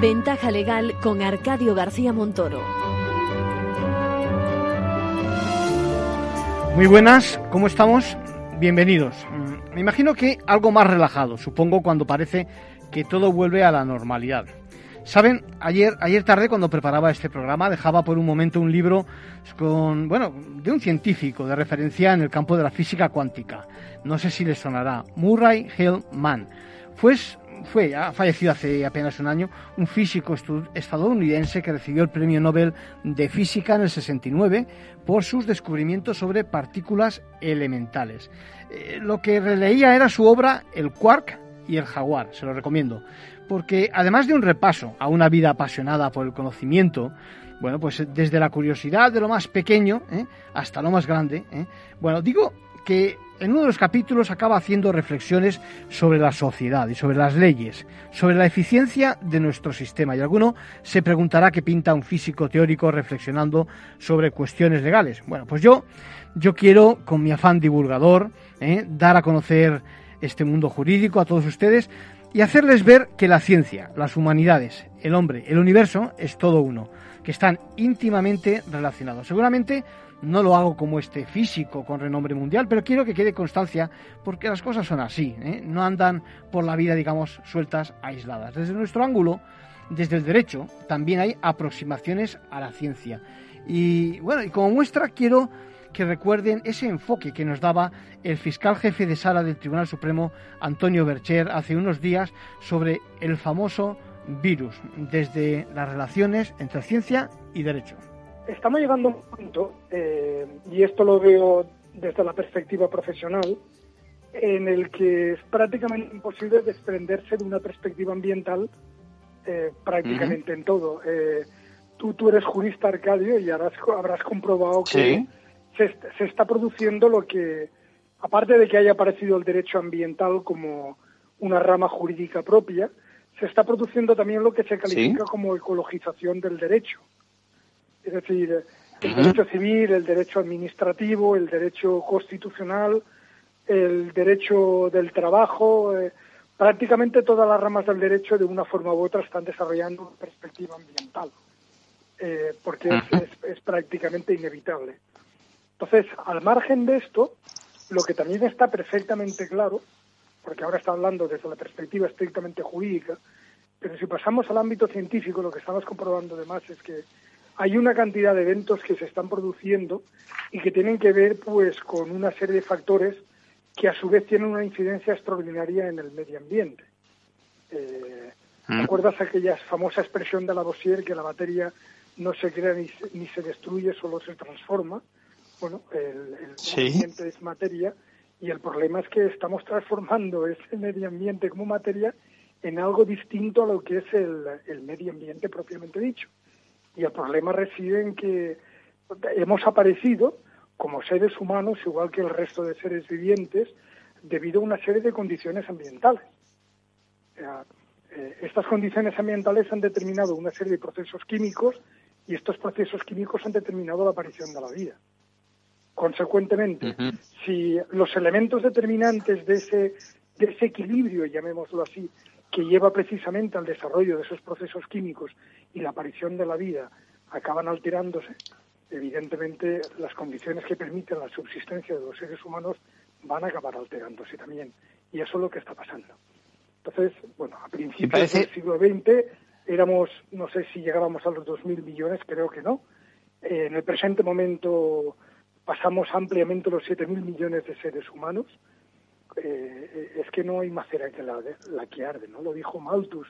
Ventaja legal con Arcadio García Montoro. Muy buenas, ¿cómo estamos? Bienvenidos. Mm, me imagino que algo más relajado, supongo cuando parece que todo vuelve a la normalidad. Saben, ayer, ayer tarde cuando preparaba este programa dejaba por un momento un libro con, bueno, de un científico de referencia en el campo de la física cuántica. No sé si les sonará. Murray Hill Mann. Pues fue, ha fallecido hace apenas un año, un físico estadounidense que recibió el Premio Nobel de Física en el 69 por sus descubrimientos sobre partículas elementales. Eh, lo que releía era su obra El Quark y el Jaguar, se lo recomiendo, porque además de un repaso a una vida apasionada por el conocimiento, bueno, pues desde la curiosidad de lo más pequeño ¿eh? hasta lo más grande, ¿eh? bueno, digo que en uno de los capítulos acaba haciendo reflexiones sobre la sociedad y sobre las leyes, sobre la eficiencia de nuestro sistema. Y alguno se preguntará qué pinta un físico teórico reflexionando sobre cuestiones legales. Bueno, pues yo, yo quiero, con mi afán divulgador, ¿eh? dar a conocer este mundo jurídico a todos ustedes y hacerles ver que la ciencia, las humanidades, el hombre, el universo es todo uno, que están íntimamente relacionados. Seguramente no lo hago como este físico con renombre mundial, pero quiero que quede constancia porque las cosas son así, ¿eh? no andan por la vida, digamos, sueltas, aisladas. Desde nuestro ángulo, desde el derecho, también hay aproximaciones a la ciencia. Y bueno, y como muestra quiero que recuerden ese enfoque que nos daba el fiscal jefe de sala del Tribunal Supremo, Antonio Bercher, hace unos días sobre el famoso virus, desde las relaciones entre ciencia y derecho. Estamos llegando a un punto, eh, y esto lo veo desde la perspectiva profesional, en el que es prácticamente imposible desprenderse de una perspectiva ambiental eh, prácticamente en todo. Eh, tú, tú eres jurista, Arcadio, y habrás, habrás comprobado que se, se, está produciendo lo que, aparte de que haya aparecido el derecho ambiental como una rama jurídica propia, se está produciendo también lo que se califica como ecologización del derecho. Es decir, el derecho civil, el derecho administrativo, el derecho constitucional, el derecho del trabajo, eh, prácticamente todas las ramas del derecho de una forma u otra están desarrollando una perspectiva ambiental, eh, porque es, prácticamente inevitable. Entonces, al margen de esto, lo que también está perfectamente claro, porque ahora está hablando desde la perspectiva estrictamente jurídica, pero si pasamos al ámbito científico, lo que estamos comprobando además es que hay una cantidad de eventos que se están produciendo y que tienen que ver pues con una serie de factores que a su vez tienen una incidencia extraordinaria en el medio ambiente. Eh, mm. ¿Recuerdas aquella famosa expresión de Lavoisier que la materia no se crea ni se, destruye, solo se transforma? Bueno, el, medio ambiente es materia y el problema es que estamos transformando ese medio ambiente como materia en algo distinto a lo que es el medio ambiente propiamente dicho. Y el problema reside en que hemos aparecido como seres humanos, igual que el resto de seres vivientes, debido a una serie de condiciones ambientales. Eh, estas condiciones ambientales han determinado una serie de procesos químicos y estos procesos químicos han determinado la aparición de la vida. Consecuentemente, si los elementos determinantes de ese, de ese equilibrio, llamémoslo así, que lleva precisamente al desarrollo de esos procesos químicos y la aparición de la vida acaban alterándose, evidentemente las condiciones que permiten la subsistencia de los seres humanos van a acabar alterándose también. Y eso es lo que está pasando. Entonces, bueno, a principios del siglo XX éramos, no sé si llegábamos a los 2.000 millones, creo que no. en el presente momento pasamos ampliamente los 7.000 millones de seres humanos eh, es que no hay macera que la, la, que arde, ¿no? Lo dijo Malthus.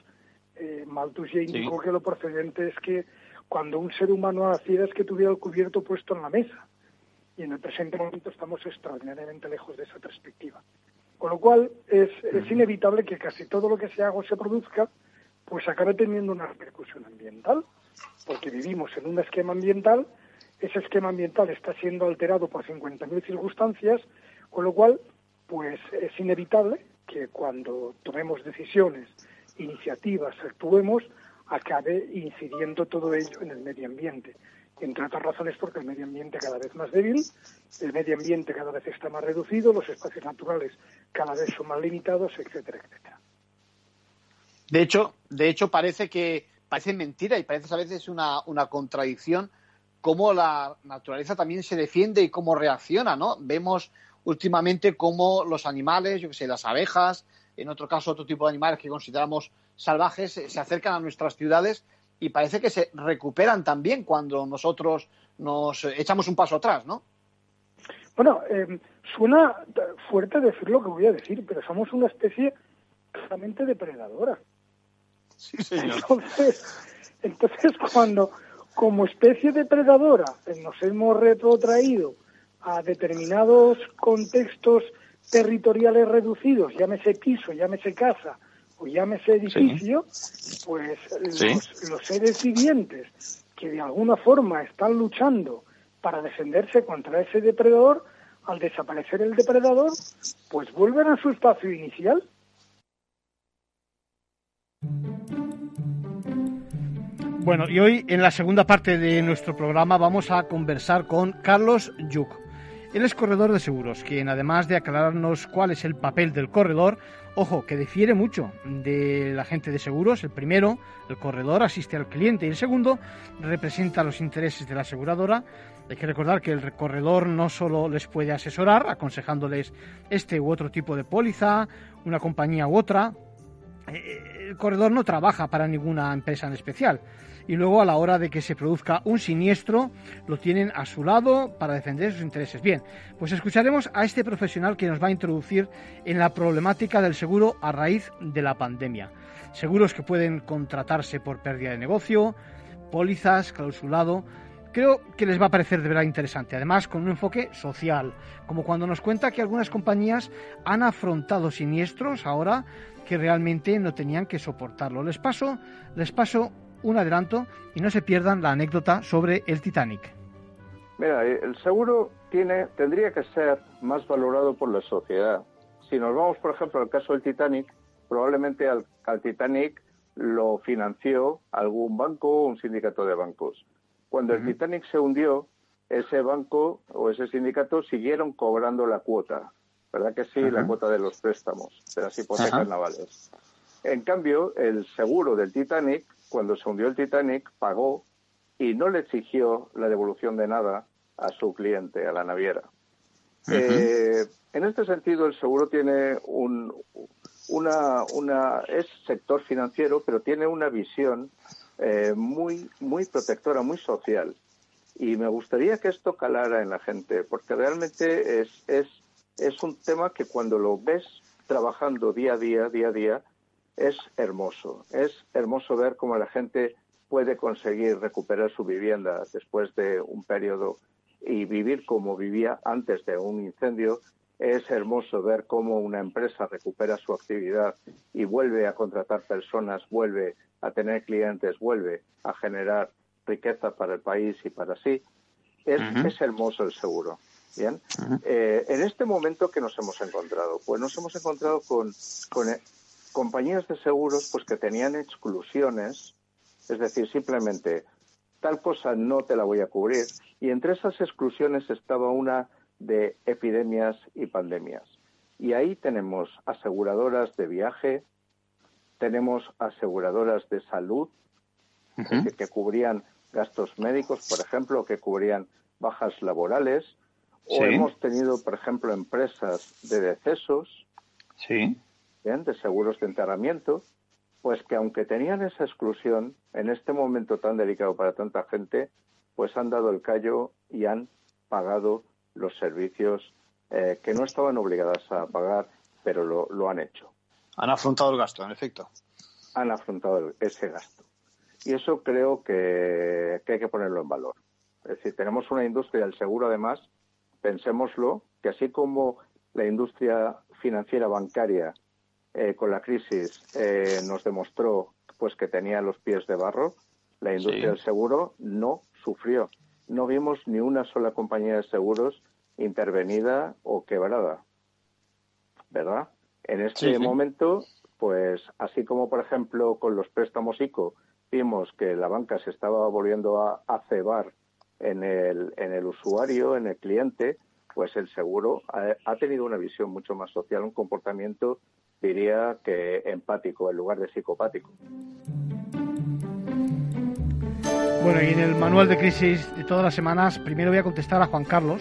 Eh, Malthus ya indicó que lo procedente es que cuando un ser humano naciera es que tuviera el cubierto puesto en la mesa. Y en el presente momento estamos extraordinariamente lejos de esa perspectiva. Con lo cual es, es inevitable que casi todo lo que se haga o se produzca pues acabe teniendo una repercusión ambiental, porque vivimos en un esquema ambiental, ese esquema ambiental está siendo alterado por 50.000 circunstancias, con lo cual pues es inevitable que cuando tomemos decisiones, iniciativas, actuemos, acabe incidiendo todo ello en el medio ambiente. Entre otras razones porque el medio ambiente cada vez más débil, el medio ambiente cada vez está más reducido, los espacios naturales cada vez son más limitados, etcétera, etcétera. De hecho, de hecho parece que parece mentira y parece a veces una, una contradicción cómo la naturaleza también se defiende y cómo reacciona, ¿no? Vemos últimamente cómo los animales, yo que sé, las abejas, en otro caso otro tipo de animales que consideramos salvajes, se acercan a nuestras ciudades y parece que se recuperan también cuando nosotros nos echamos un paso atrás, ¿no? Bueno, eh, suena fuerte decir lo que voy a decir, pero somos una especie claramente depredadora. Sí, señor. Entonces, entonces cuando como especie depredadora nos hemos retrotraído a determinados contextos territoriales reducidos, llámese piso, llámese casa o llámese edificio, pues Los, seres vivientes que de alguna forma están luchando para defenderse contra ese depredador, al desaparecer el depredador, pues vuelven a su espacio inicial. Bueno, y hoy en la segunda parte de nuestro programa vamos a conversar con Carlos Yuk. Él es corredor de seguros, quien además de aclararnos cuál es el papel del corredor, ojo, que difiere mucho de la gente de seguros. El primero, el corredor, asiste al cliente y el segundo representa los intereses de la aseguradora. Hay que recordar que el corredor no solo les puede asesorar, aconsejándoles este u otro tipo de póliza, una compañía u otra. Eh, el corredor no trabaja para ninguna empresa en especial y luego a la hora de que se produzca un siniestro lo tienen a su lado para defender sus intereses. Bien, pues escucharemos a este profesional que nos va a introducir en la problemática del seguro a raíz de la pandemia. Seguros que pueden contratarse por pérdida de negocio, pólizas, clausulado, creo que les va a parecer de verdad interesante. Además, con un enfoque social, como cuando nos cuenta que algunas compañías han afrontado siniestros ahora que realmente no tenían que soportarlo. Les paso, les paso un adelanto y no se pierdan la anécdota sobre el Titanic. Mira, eh, el seguro tiene, tendría que ser más valorado por la sociedad. Si nos vamos, por ejemplo, al caso del Titanic, probablemente al, Titanic lo financió algún banco o un sindicato de bancos. Cuando el Titanic se hundió, ese banco o ese sindicato siguieron cobrando la cuota, ¿verdad que sí? La cuota de los préstamos, de las hipotecas navales. En cambio, el seguro del Titanic cuando se hundió el Titanic, pagó y no le exigió la devolución de nada a su cliente, a la naviera. Eh, en este sentido, el seguro tiene un, una, una, es sector financiero, pero tiene una visión eh, muy, muy protectora, muy social. Y me gustaría que esto calara en la gente, porque realmente es, es, es un tema que cuando lo ves trabajando día a día, día a día, es hermoso. Es hermoso ver cómo la gente puede conseguir recuperar su vivienda después de un periodo y vivir como vivía antes de un incendio. Es hermoso ver cómo una empresa recupera su actividad y vuelve a contratar personas, vuelve a tener clientes, vuelve a generar riqueza para el país y para sí. Es, es hermoso el seguro. Bien. Eh, en este momento que nos hemos encontrado, pues nos hemos encontrado con, con compañías de seguros pues que tenían exclusiones, es decir, simplemente tal cosa no te la voy a cubrir. Y entre esas exclusiones estaba una de epidemias y pandemias. Y ahí tenemos aseguradoras de viaje, tenemos aseguradoras de salud que, cubrían gastos médicos, por ejemplo, que cubrían bajas laborales, o hemos tenido, por ejemplo, empresas de decesos, sí de seguros de enterramiento, pues que aunque tenían esa exclusión, en este momento tan delicado para tanta gente, pues han dado el callo y han pagado los servicios eh, que no estaban obligadas a pagar, pero lo, han hecho. Han afrontado el gasto, en efecto. Han afrontado ese gasto. Y eso creo que, que hay que ponerlo en valor. Es decir, tenemos una industria del seguro, además, pensémoslo, que así como la industria financiera bancaria eh, con la crisis eh, nos demostró pues que tenía los pies de barro, la industria del seguro no sufrió. No vimos ni una sola compañía de seguros intervenida o quebrada. ¿Verdad? En este momento, pues así como por ejemplo con los préstamos ICO vimos que la banca se estaba volviendo a, a cebar en el, en el usuario, en el cliente, pues el seguro ha, tenido una visión mucho más social, un comportamiento, diría que empático en lugar de psicopático. Bueno, y en el manual de crisis de todas las semanas, primero voy a contestar a Juan Carlos.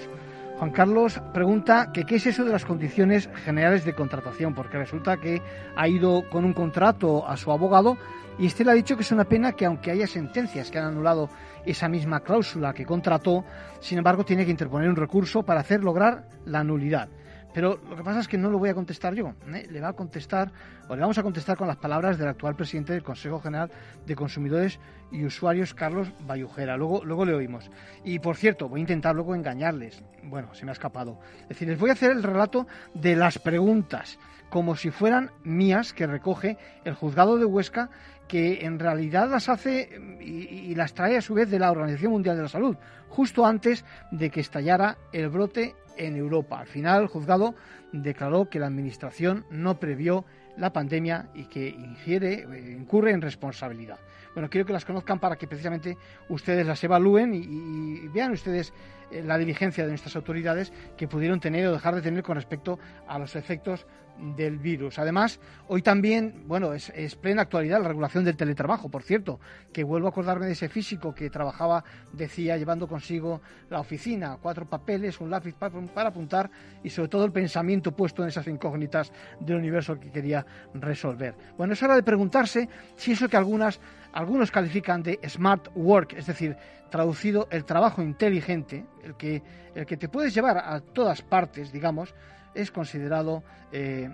Juan Carlos pregunta que qué es eso de las condiciones generales de contratación, porque resulta que ha ido con un contrato a su abogado y este le ha dicho que es una pena que aunque haya sentencias que han anulado esa misma cláusula que contrató, sin embargo tiene que interponer un recurso para hacer lograr la nulidad. Pero lo que pasa es que no lo voy a contestar yo. ¿eh? Le va a contestar, o le vamos a contestar con las palabras del actual presidente del Consejo General de Consumidores y Usuarios, Carlos Bayujera. Luego, luego le oímos. Y por cierto, voy a intentar luego engañarles. Bueno, se me ha escapado. Es decir, les voy a hacer el relato de las preguntas, como si fueran mías, que recoge el juzgado de Huesca que en realidad las hace y, las trae a su vez de la Organización Mundial de la Salud, justo antes de que estallara el brote en Europa. Al final, el juzgado declaró que la Administración no previó la pandemia y que ingiere, eh, incurre en responsabilidad. Bueno, quiero que las conozcan para que precisamente ustedes las evalúen y, vean ustedes eh, la diligencia de nuestras autoridades que pudieron tener o dejar de tener con respecto a los efectos del virus. Además, hoy también, bueno, es, plena actualidad la regulación del teletrabajo, por cierto, que vuelvo a acordarme de ese físico que trabajaba, decía, llevando consigo la oficina, cuatro papeles, un lápiz para, para apuntar y sobre todo el pensamiento puesto en esas incógnitas del universo que quería resolver. Bueno, es hora de preguntarse si eso que algunas algunos califican de smart work, es decir, traducido el trabajo inteligente, el que, el que te puedes llevar a todas partes, digamos, es considerado, eh,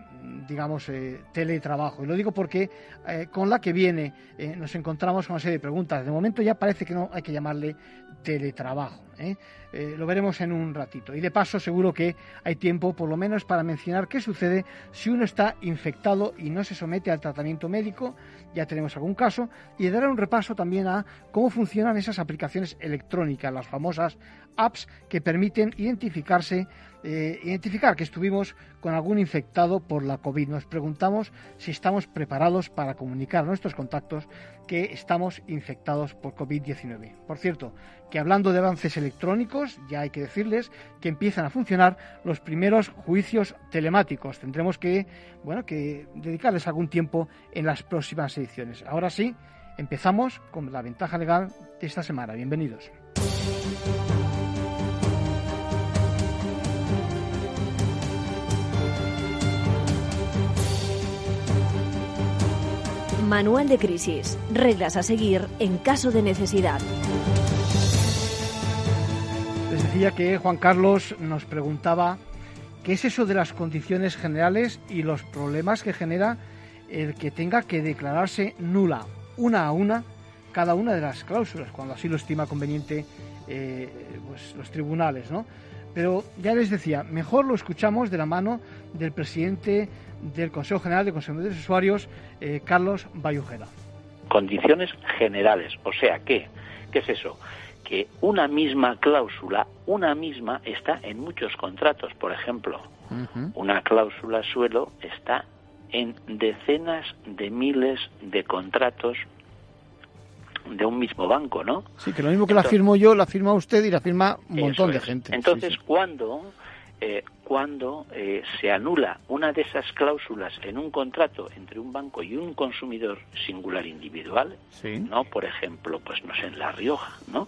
digamos, eh, teletrabajo. Y lo digo porque eh, con la que viene nos encontramos con una serie de preguntas. De momento ya parece que no hay que llamarle teletrabajo. lo veremos en un ratito. Y de paso seguro que hay tiempo por lo menos para mencionar qué sucede si uno está infectado y no se somete al tratamiento médico. Ya tenemos algún caso. Y dar un repaso también a cómo funcionan esas aplicaciones electrónicas, las famosas apps que permiten identificarse eh, identificar que estuvimos con algún infectado por la COVID. Nos preguntamos si estamos preparados para comunicar a nuestros contactos que estamos infectados por COVID-19. Por cierto, que hablando de avances electrónicos, ya hay que decirles que empiezan a funcionar los primeros juicios telemáticos. Tendremos que, bueno, que dedicarles algún tiempo en las próximas ediciones. Ahora sí, empezamos con la ventaja legal de esta semana. Bienvenidos. Manual de crisis. Reglas a seguir en caso de necesidad. Les decía que Juan Carlos nos preguntaba qué es eso de las condiciones generales y los problemas que genera el que tenga que declararse nula una a una cada una de las cláusulas, cuando así lo estima conveniente eh, pues, los tribunales, ¿no? Pero ya les decía, mejor lo escuchamos de la mano del presidente del Consejo General de Consumidores y Usuarios, eh, Carlos Bayujera. Condiciones generales, o sea, ¿qué? ¿Qué es eso? Que una misma cláusula, una misma, está en muchos contratos. Por ejemplo, una cláusula suelo está en decenas de miles de contratos de un mismo banco, ¿no? Sí, que lo mismo que la firmo yo, la firma usted y la firma un montón de gente. Entonces, cuando eh, cuando eh, se anula una de esas cláusulas en un contrato entre un banco y un consumidor singular individual, ¿no? Por ejemplo, pues no sé, en La Rioja, ¿no?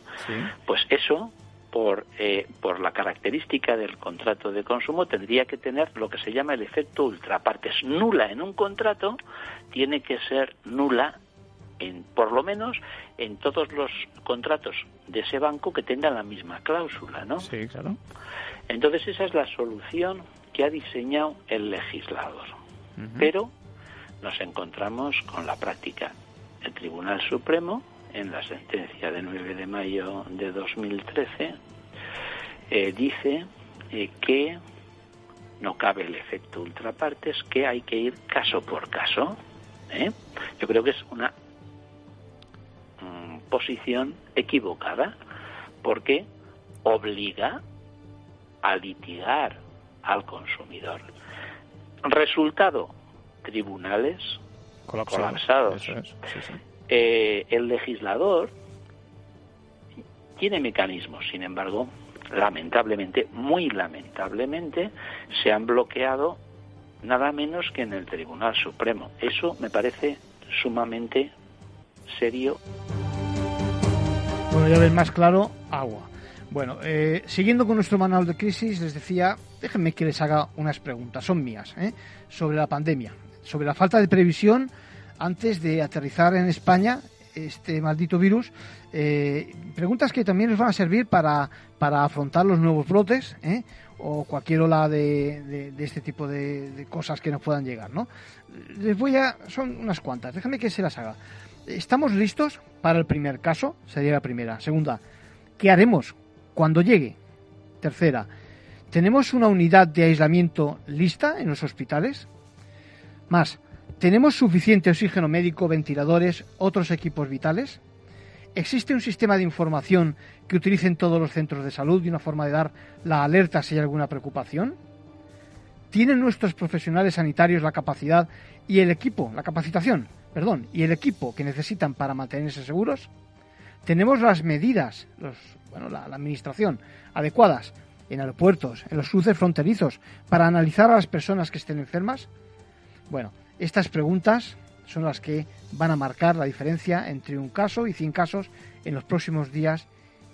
Pues eso, por, eh, por la característica del contrato de consumo, tendría que tener lo que se llama el efecto ultrapartes. Nula en un contrato tiene que ser nula en, por lo menos en todos los contratos de ese banco que tengan la misma cláusula, ¿no? Sí, claro. Entonces esa es la solución que ha diseñado el legislador. Pero nos encontramos con la práctica. El Tribunal Supremo, en la sentencia de 9 de mayo de 2013, eh, dice eh, que no cabe el efecto ultrapartes, que hay que ir caso por caso. ¿eh? Yo creo que es una posición equivocada porque obliga a litigar al consumidor. Resultado, tribunales colapsados. eh, el legislador tiene mecanismos, sin embargo, lamentablemente, muy lamentablemente, se han bloqueado nada menos que en el Tribunal Supremo. Eso me parece sumamente serio. Bueno, ya ves más claro, agua. Bueno, eh, siguiendo con nuestro manual de crisis, les decía, déjenme que les haga unas preguntas, son mías, ¿eh? sobre la pandemia, sobre la falta de previsión antes de aterrizar en España este maldito virus. Eh, preguntas que también les van a servir para, para afrontar los nuevos brotes ¿eh? o cualquier ola de, de, este tipo de, cosas que nos puedan llegar. ¿no? Les voy a. Son unas cuantas, déjame que se las haga. ¿Estamos listos para el primer caso? Sería la primera. Segunda, ¿qué haremos cuando llegue? Tercera, ¿tenemos una unidad de aislamiento lista en los hospitales? Más, ¿Tenemos suficiente oxígeno médico, ventiladores, otros equipos vitales? ¿Existe un sistema de información que utilicen todos los centros de salud y una forma de dar la alerta si hay alguna preocupación? ¿Tienen nuestros profesionales sanitarios la capacidad y el equipo, la capacitación, perdón, y el equipo que necesitan para mantenerse seguros? ¿Tenemos las medidas, bueno, la, la administración adecuadas en aeropuertos, en los cruces fronterizos, para analizar a las personas que estén enfermas? Bueno, estas preguntas son las que van a marcar la diferencia entre un caso y 100 casos en los próximos días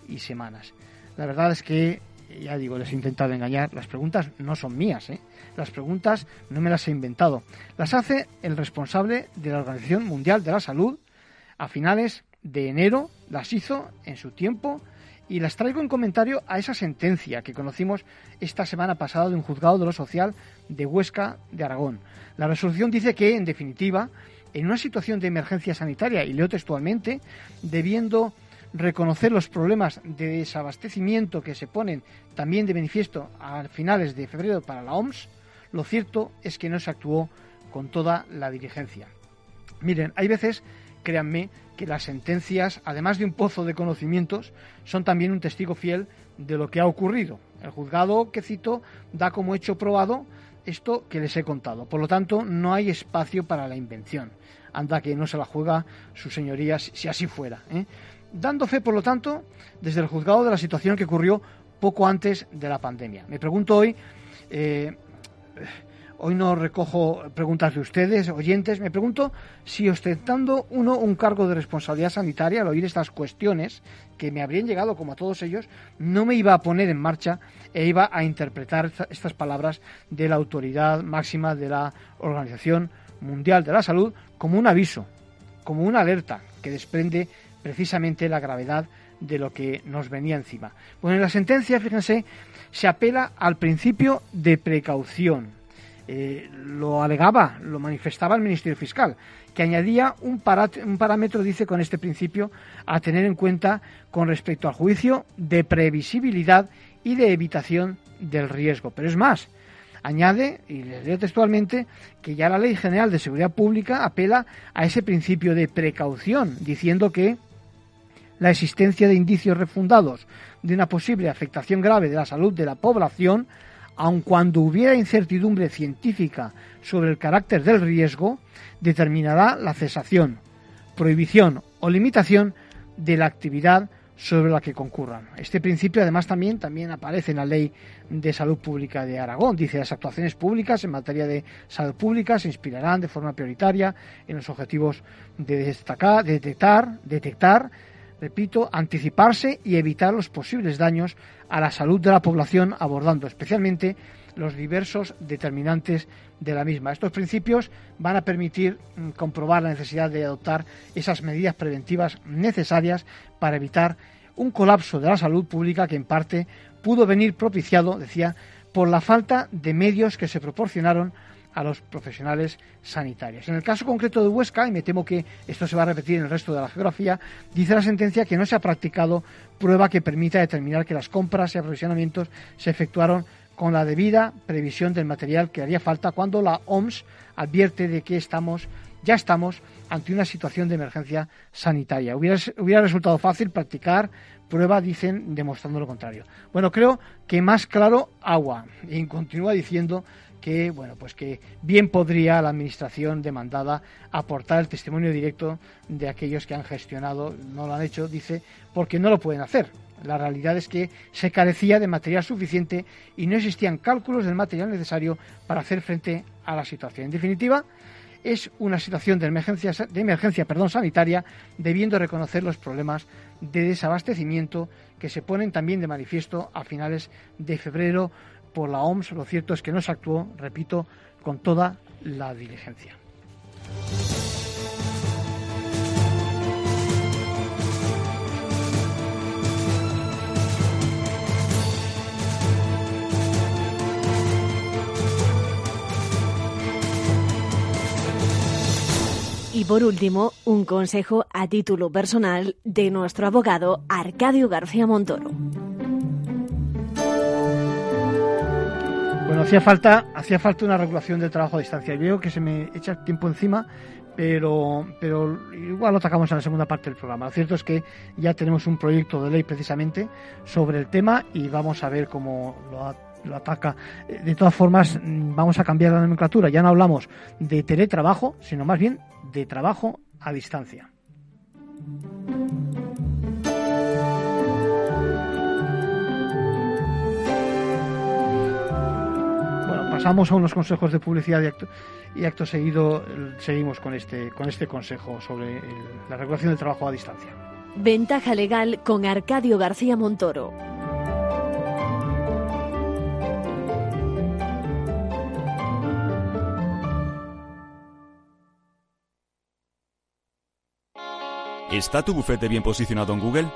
y semanas. La verdad es que, ya digo, les he intentado engañar, las preguntas no son mías, ¿eh? las preguntas no me las he inventado, las hace el responsable de la Organización Mundial de la Salud a finales de enero, las hizo en su tiempo y las traigo en comentario a esa sentencia que conocimos esta semana pasada de un juzgado de lo social de Huesca de Aragón. La resolución dice que, en definitiva, en una situación de emergencia sanitaria, y leo textualmente, debiendo reconocer los problemas de desabastecimiento que se ponen también de manifiesto a finales de febrero para la OMS, lo cierto es que no se actuó con toda la diligencia. Miren, hay veces, créanme, que las sentencias, además de un pozo de conocimientos, son también un testigo fiel de lo que ha ocurrido. El juzgado que cito da como hecho probado esto que les he contado. Por lo tanto, no hay espacio para la invención. Anda que no se la juega sus señorías si así fuera. ¿eh? Dando fe, por lo tanto, desde el juzgado de la situación que ocurrió poco antes de la pandemia. Me pregunto hoy, eh, Hoy no recojo preguntas de ustedes, oyentes. Me pregunto si ostentando uno un cargo de responsabilidad sanitaria al oír estas cuestiones que me habrían llegado como a todos ellos, no me iba a poner en marcha e iba a interpretar estas palabras de la autoridad máxima de la Organización Mundial de la Salud como un aviso, como una alerta que desprende precisamente la gravedad de lo que nos venía encima. Bueno, en la sentencia, fíjense, se apela al principio de precaución eh, lo alegaba, lo manifestaba el Ministerio Fiscal, que añadía un, un parámetro, dice, con este principio a tener en cuenta con respecto al juicio de previsibilidad y de evitación del riesgo. Pero es más, añade, y les leo textualmente, que ya la Ley General de Seguridad Pública apela a ese principio de precaución, diciendo que la existencia de indicios refundados de una posible afectación grave de la salud de la población aun cuando hubiera incertidumbre científica sobre el carácter del riesgo, determinará la cesación, prohibición o limitación de la actividad sobre la que concurran. Este principio además también, también aparece en la Ley de Salud Pública de Aragón. Dice las actuaciones públicas en materia de salud pública se inspirarán de forma prioritaria en los objetivos de destacar, detectar, detectar repito, anticiparse y evitar los posibles daños a la salud de la población, abordando especialmente los diversos determinantes de la misma. Estos principios van a permitir mm, comprobar la necesidad de adoptar esas medidas preventivas necesarias para evitar un colapso de la salud pública que en parte pudo venir propiciado, decía, por la falta de medios que se proporcionaron a los profesionales sanitarios. En el caso concreto de Huesca, y me temo que esto se va a repetir en el resto de la geografía, dice la sentencia que no se ha practicado prueba que permita determinar que las compras y aprovisionamientos se efectuaron con la debida previsión del material que haría falta cuando la OMS advierte de que estamos ya estamos ante una situación de emergencia sanitaria. Hubiera, hubiera resultado fácil practicar prueba, dicen, demostrando lo contrario. Bueno, creo que más claro, agua. Y continúa diciendo que bueno pues que bien podría la administración demandada aportar el testimonio directo de aquellos que han gestionado no lo han hecho dice porque no lo pueden hacer la realidad es que se carecía de material suficiente y no existían cálculos del material necesario para hacer frente a la situación. En definitiva, es una situación de emergencia, de emergencia perdón, sanitaria, debiendo reconocer los problemas de desabastecimiento que se ponen también de manifiesto a finales de febrero por la OMS. Lo cierto es que no se actuó, repito, con toda la diligencia. Y por último, un consejo a título personal de nuestro abogado Arcadio García Montoro. Bueno, hacía falta, hacía falta una regulación del trabajo a distancia. Veo que se me echa el tiempo encima, pero, pero igual lo atacamos en la segunda parte del programa. Lo cierto es que ya tenemos un proyecto de ley precisamente sobre el tema y vamos a ver cómo lo lo ataca. De todas formas, vamos a cambiar la nomenclatura. Ya no hablamos de teletrabajo, sino más bien de trabajo a distancia. Pasamos a unos consejos de publicidad y acto, y acto seguido seguimos con este, con este consejo sobre la regulación del trabajo a distancia. Ventaja legal con Arcadio García Montoro. ¿Está tu bufete bien posicionado en Google?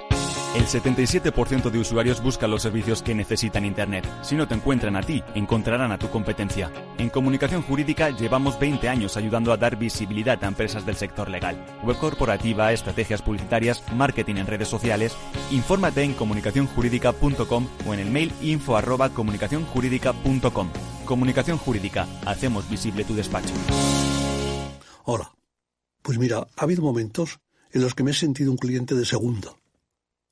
El 77% de usuarios buscan los servicios que necesitan Internet. Si no te encuentran a ti, encontrarán a tu competencia. En comunicación jurídica llevamos 20 años ayudando a dar visibilidad a empresas del sector legal. Web corporativa, estrategias publicitarias, marketing en redes sociales. Infórmate en comunicacionjurídica.com o en el mail info arroba comunicacionjurídica.com. Comunicación Jurídica. Hacemos visible tu despacho. Hola. Pues mira, ha habido momentos en los que me he sentido un cliente de segunda.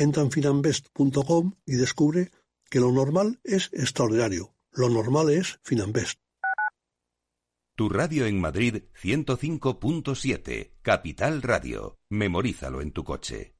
Entra en finambest.com y descubre que lo normal es extraordinario. Lo normal es Finambest. Tu radio en Madrid 105.7, Capital Radio. Memorízalo en tu coche.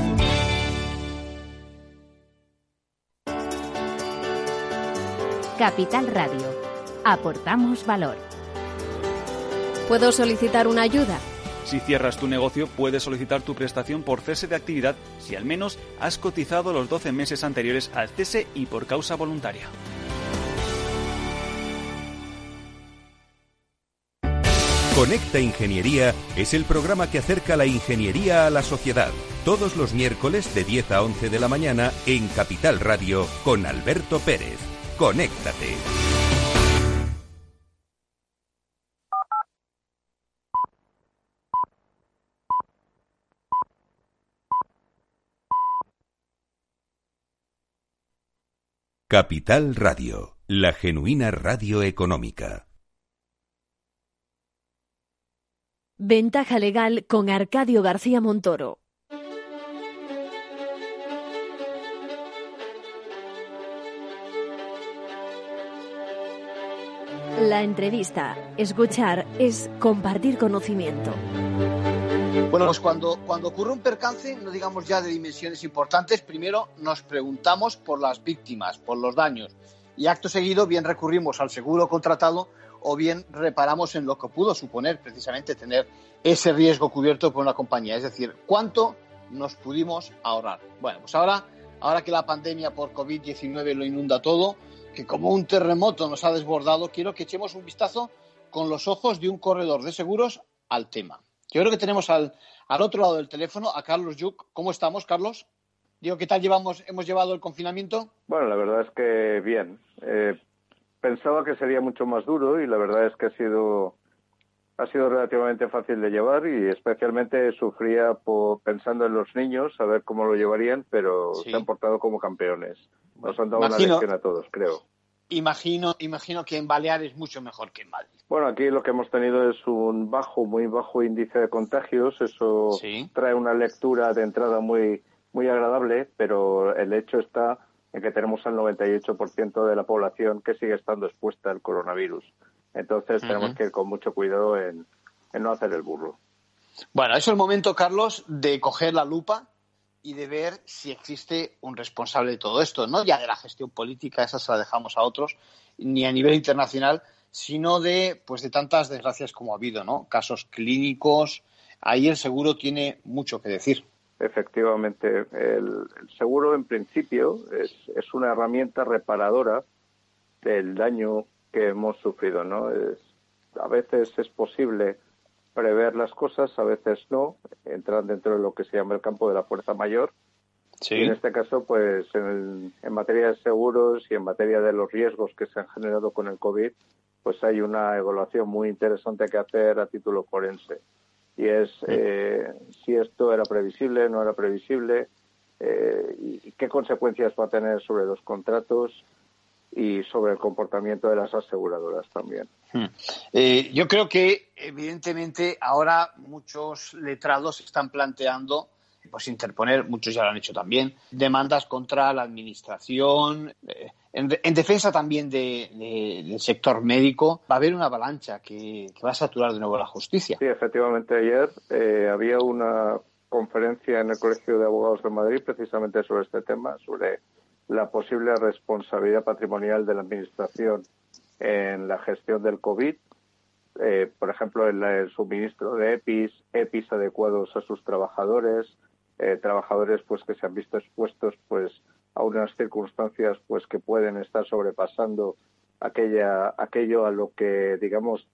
Capital Radio. Aportamos valor. ¿Puedo solicitar una ayuda? Si cierras tu negocio, puedes solicitar tu prestación por cese de actividad si al menos has cotizado los 12 meses anteriores al cese y por causa voluntaria. Conecta Ingeniería es el programa que acerca la ingeniería a la sociedad. Todos los miércoles de 10 a 11 de la mañana en Capital Radio con Alberto Pérez. Conéctate. Capital Radio, la genuina radio económica. Ventaja legal con Arcadio García Montoro. La entrevista, escuchar, es compartir conocimiento. Bueno, pues cuando, cuando ocurre un percance, no digamos ya de dimensiones importantes, primero nos preguntamos por las víctimas, por los daños, y acto seguido bien recurrimos al seguro contratado o bien reparamos en lo que pudo suponer precisamente tener ese riesgo cubierto por una compañía. Es decir, ¿cuánto nos pudimos ahorrar? Bueno, pues ahora, ahora que la pandemia por COVID-19 lo inunda todo, que como un terremoto nos ha desbordado, quiero que echemos un vistazo con los ojos de un corredor de seguros al tema. Yo creo que tenemos al, al otro lado del teléfono a Carlos Yuc. ¿Cómo estamos, Carlos? Digo, ¿qué tal llevamos, hemos llevado el confinamiento? Bueno, la verdad es que bien. Eh, pensaba que sería mucho más duro y la verdad es que ha sido ha sido relativamente fácil de llevar y especialmente sufría por, pensando en los niños, a ver cómo lo llevarían, pero se han portado como campeones. Nos han dado una lección a todos, creo. Imagino, imagino que en Baleares mucho mejor que en Madrid. Bueno, aquí lo que hemos tenido es un bajo, muy bajo índice de contagios. Eso trae una lectura de entrada muy, muy agradable, pero el hecho está en que tenemos el 98% de la población que sigue estando expuesta al coronavirus. Entonces tenemos que ir con mucho cuidado en, no hacer el burro. Bueno, es el momento, Carlos, de coger la lupa y de ver si existe un responsable de todo esto, no ya de la gestión política, esa se la dejamos a otros, ni a nivel internacional, sino de pues de tantas desgracias como ha habido, ¿no? Casos clínicos, ahí el seguro tiene mucho que decir. Efectivamente, el, seguro en principio es, es, una herramienta reparadora del daño que hemos sufrido, ¿no? Es, a veces es posible prever las cosas, a veces no, entran dentro de lo que se llama el campo de la fuerza mayor. Y en este caso, pues en, en, materia de seguros y en materia de los riesgos que se han generado con el COVID, pues hay una evaluación muy interesante que hacer a título forense y es eh, si esto era previsible, no era previsible, eh, y qué consecuencias va a tener sobre los contratos y sobre el comportamiento de las aseguradoras también. Hmm. Eh, yo creo que, evidentemente, ahora muchos letrados están planteando pues interponer, muchos ya lo han hecho también, demandas contra la administración, en, defensa también del sector médico, va a haber una avalancha que, va a saturar de nuevo la justicia. Sí, efectivamente, ayer eh, había una conferencia en el Colegio de Abogados de Madrid precisamente sobre este tema, sobre la posible responsabilidad patrimonial de la Administración en la gestión del COVID. Eh, por ejemplo, el, el, suministro de EPIs, EPIs adecuados a sus trabajadores, eh, trabajadores pues que se han visto expuestos pues a unas circunstancias pues que pueden estar sobrepasando aquella aquello a lo que digamos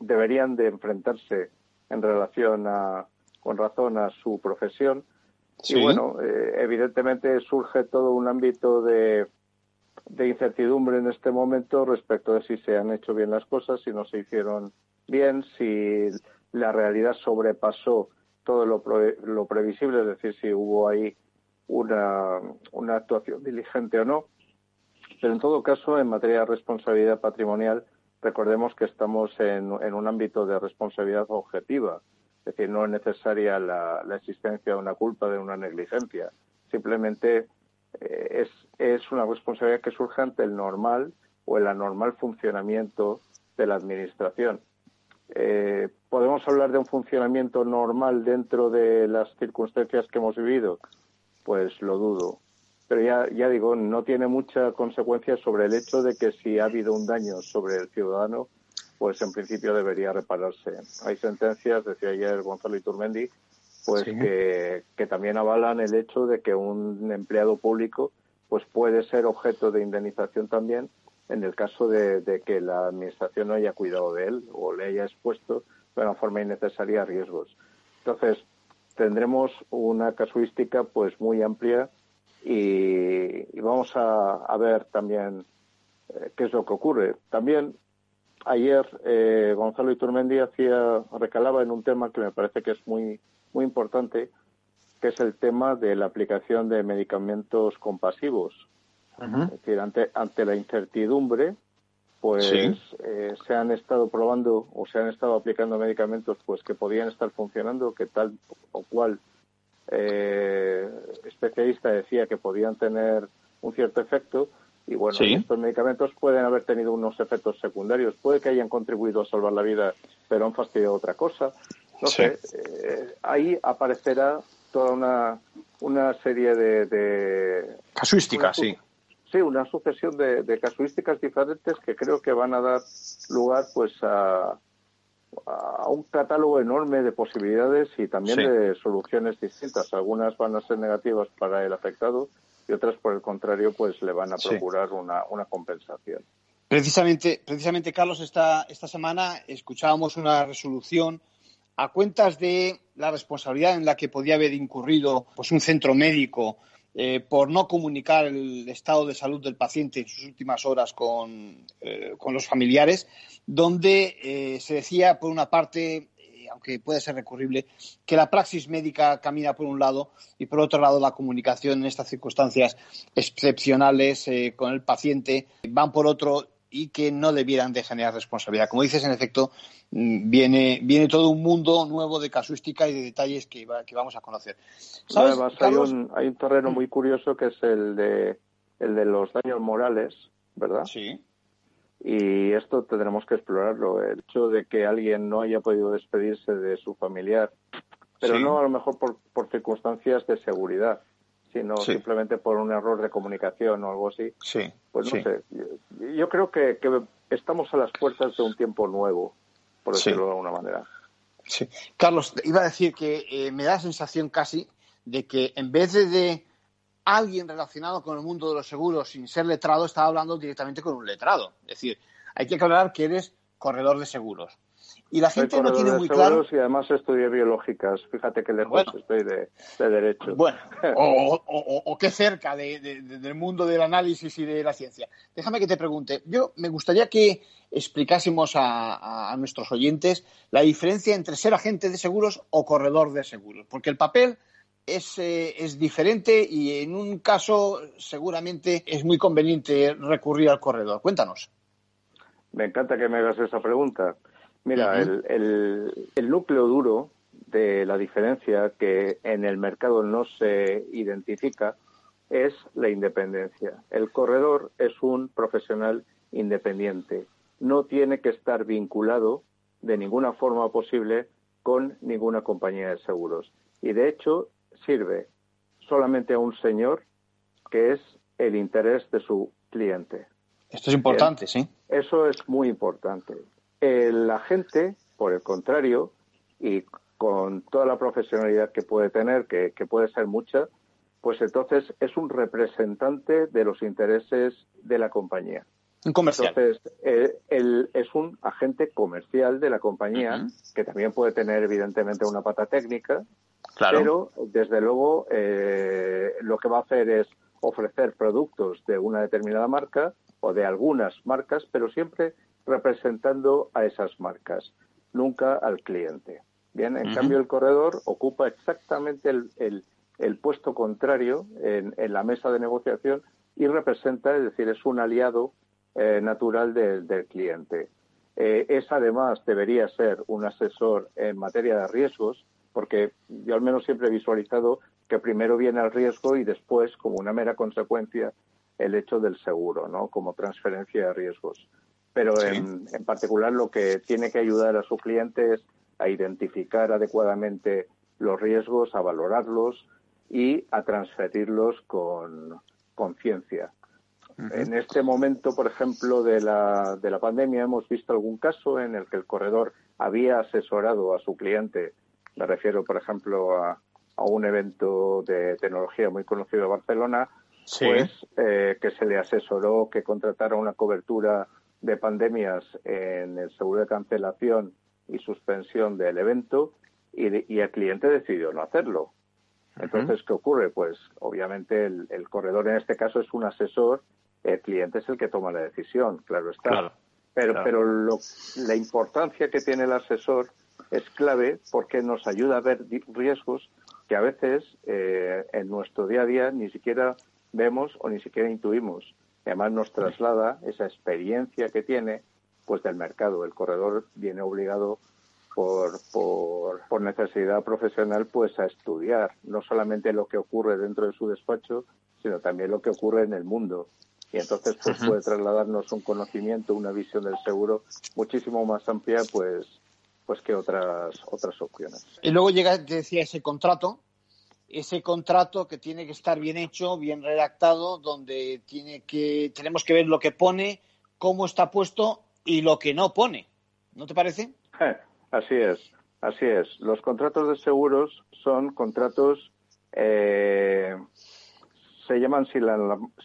deberían de enfrentarse en relación a con razón a su profesión y bueno eh, evidentemente surge todo un ámbito de de incertidumbre en este momento respecto de si se han hecho bien las cosas, si no se hicieron bien, si la realidad sobrepasó todo lo, lo previsible, es decir, si hubo ahí una, una actuación diligente o no. Pero en todo caso, en materia de responsabilidad patrimonial, recordemos que estamos en, en un ámbito de responsabilidad objetiva. Es decir, no es necesaria la, existencia de una culpa, de una negligencia. Simplemente eh, es, una responsabilidad que surge ante el normal o el anormal funcionamiento de la Administración. Eh, ¿Podemos hablar de un funcionamiento normal dentro de las circunstancias que hemos vivido? pues lo dudo. Pero ya digo, no tiene mucha consecuencia sobre el hecho de que si ha habido un daño sobre el ciudadano, pues en principio debería repararse. Hay sentencias, decía ayer Gonzalo Iturmendi, pues que, que también avalan el hecho de que un empleado público pues puede ser objeto de indemnización también en el caso de, de, que la administración no haya cuidado de él o le haya expuesto de una forma innecesaria a riesgos. Entonces, tendremos una casuística pues muy amplia y, vamos a, ver también eh, qué es lo que ocurre. También ayer eh, Gonzalo Iturmendi hacía recalaba en un tema que me parece que es muy muy importante, que es el tema de la aplicación de medicamentos compasivos. Es decir, ante, ante la incertidumbre, pues eh, se han estado probando o se han estado aplicando medicamentos pues que podían estar funcionando, que tal o cual eh, especialista decía que podían tener un cierto efecto y bueno, estos medicamentos pueden haber tenido unos efectos secundarios, puede que hayan contribuido a salvar la vida, pero han fastidiado otra cosa. No sé, eh, ahí aparecerá toda una, una serie de... de Casuísticas, sí. Sí, una sucesión de, casuísticas diferentes que creo que van a dar lugar pues a, un catálogo enorme de posibilidades y también de soluciones distintas. Algunas van a ser negativas para el afectado y otras, por el contrario, pues le van a procurar una, una compensación. Precisamente, precisamente, Carlos, esta, esta semana escuchábamos una resolución a cuentas de la responsabilidad en la que podía haber incurrido pues, un centro médico eh, por no comunicar el estado de salud del paciente en sus últimas horas con, eh, los familiares, donde eh, se decía, por una parte, aunque puede ser recurrible, que la praxis médica camina por un lado y por otro lado la comunicación en estas circunstancias excepcionales con el paciente van por otro y que no debieran de generar responsabilidad. Como dices, en efecto, mm, viene, viene todo un mundo nuevo de casuística y de detalles que, que vamos a conocer. Además, hay un, hay un terreno muy curioso que es el de, el de los daños morales, ¿verdad? Sí. Y esto tendremos que explorarlo. El hecho de que alguien no haya podido despedirse de su familiar, pero no a lo mejor por, por circunstancias de seguridad sino simplemente por un error de comunicación o algo así. Sí. Pues no sé. Yo creo que, estamos a las puertas de un tiempo nuevo, por decirlo de alguna manera. Sí. Carlos, iba a decir que eh, me da la sensación casi de que en vez de, alguien relacionado con el mundo de los seguros sin ser letrado, estaba hablando directamente con un letrado. Es decir, hay que aclarar que eres corredor de seguros. Y la gente no tiene muy claro. Y además estudié biológicas. Fíjate que lejos estoy de, derecho. Bueno, o, qué cerca del mundo del análisis y de la ciencia. Déjame que te pregunte. Yo me gustaría que explicásemos a, nuestros oyentes la diferencia entre ser agente de seguros o corredor de seguros. Porque el papel es, eh, es diferente y en un caso seguramente es muy conveniente recurrir al corredor. Cuéntanos. Me encanta que me hagas esa pregunta. Mira, el, el, núcleo duro de la diferencia que en el mercado no se identifica es la independencia. El corredor es un profesional independiente. No tiene que estar vinculado de ninguna forma posible con ninguna compañía de seguros. Y de hecho sirve solamente a un señor que es el interés de su cliente. Esto es importante, sí. Eso es muy importante. El agente, por el contrario, y con toda la profesionalidad que puede tener, que, puede ser mucha, pues entonces es un representante de los intereses de la compañía. Un comercial. Entonces, eh, él, es un agente comercial de la compañía, que también puede tener, evidentemente, una pata técnica, pero desde luego eh, lo que va a hacer es ofrecer productos de una determinada marca o de algunas marcas, pero siempre representando a esas marcas, nunca al cliente. Bien, en cambio el corredor ocupa exactamente el, el, puesto contrario en, en, la mesa de negociación y representa, es decir, es un aliado eh, natural del cliente. Eh, es además, debería ser un asesor en materia de riesgos, porque yo al menos siempre he visualizado que primero viene el riesgo y después, como una mera consecuencia, el hecho del seguro, ¿no? Como transferencia de riesgos pero en, particular lo que tiene que ayudar a su cliente es a identificar adecuadamente los riesgos, a valorarlos y a transferirlos con conciencia. En este momento, por ejemplo, de la, de la pandemia, hemos visto algún caso en el que el corredor había asesorado a su cliente. Me refiero, por ejemplo, a, a un evento de tecnología muy conocido de Barcelona, pues eh, que se le asesoró que contratara una cobertura de pandemias en el seguro de cancelación y suspensión del evento y, el cliente decidió no hacerlo. Entonces, ¿qué ocurre? Pues obviamente el, corredor en este caso es un asesor, el cliente es el que toma la decisión, claro está. pero pero la importancia que tiene el asesor es clave porque nos ayuda a ver riesgos que a veces eh, en nuestro día a día ni siquiera vemos o ni siquiera intuimos. además nos traslada esa experiencia que tiene pues del mercado. El corredor viene obligado por, por, por, necesidad profesional pues a estudiar no solamente lo que ocurre dentro de su despacho, sino también lo que ocurre en el mundo. Y entonces pues puede trasladarnos un conocimiento, una visión del seguro muchísimo más amplia pues pues que otras otras opciones. Y luego llega, decía, ese contrato, ese contrato que tiene que estar bien hecho, bien redactado, donde tiene que tenemos que ver lo que pone, cómo está puesto y lo que no pone. ¿No te parece? Así es, así es. Los contratos de seguros son contratos, eh, se llaman